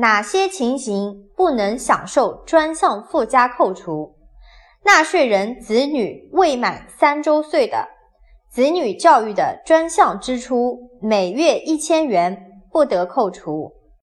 哪些情形不能享受专项附加扣除？纳税人子女未满三周岁的子女教育的专项支出每月一千元不得扣除。